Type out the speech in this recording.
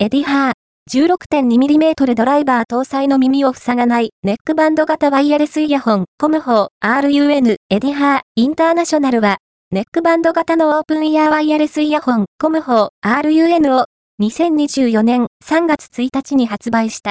エディハー。16.2mm ドライバー搭載の耳を塞がないネックバンド型ワイヤレスイヤホンコムホー RUN エディハーインターナショナルはネックバンド型のオープンイヤーワイヤレスイヤホンコムホー RUN を2024年3月1日に発売した。